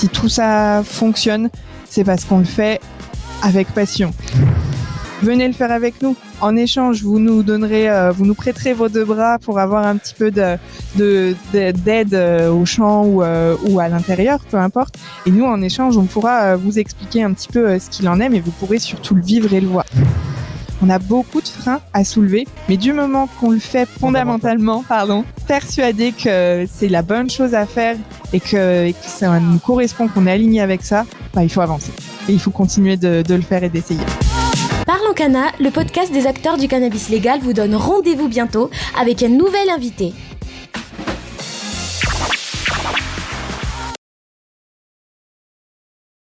Si tout ça fonctionne, c'est parce qu'on le fait avec passion. Venez le faire avec nous. En échange, vous nous donnerez, euh, vous nous prêterez vos deux bras pour avoir un petit peu de de- de- d'aide euh, au champ ou, euh, ou à l'intérieur, peu importe. Et nous, en échange, on pourra vous expliquer un petit peu ce qu'il en est, mais vous pourrez surtout le vivre et le voir. On a beaucoup de freins à soulever, mais du moment qu'on le fait fondamentalement, pardon, persuadé que c'est la bonne chose à faire et que, et que ça nous correspond, qu'on est aligné avec ça, bah, il faut avancer. Et il faut continuer de, de le faire et d'essayer. Parlons Cana, le podcast des acteurs du cannabis légal vous donne rendez-vous bientôt avec un nouvel invité.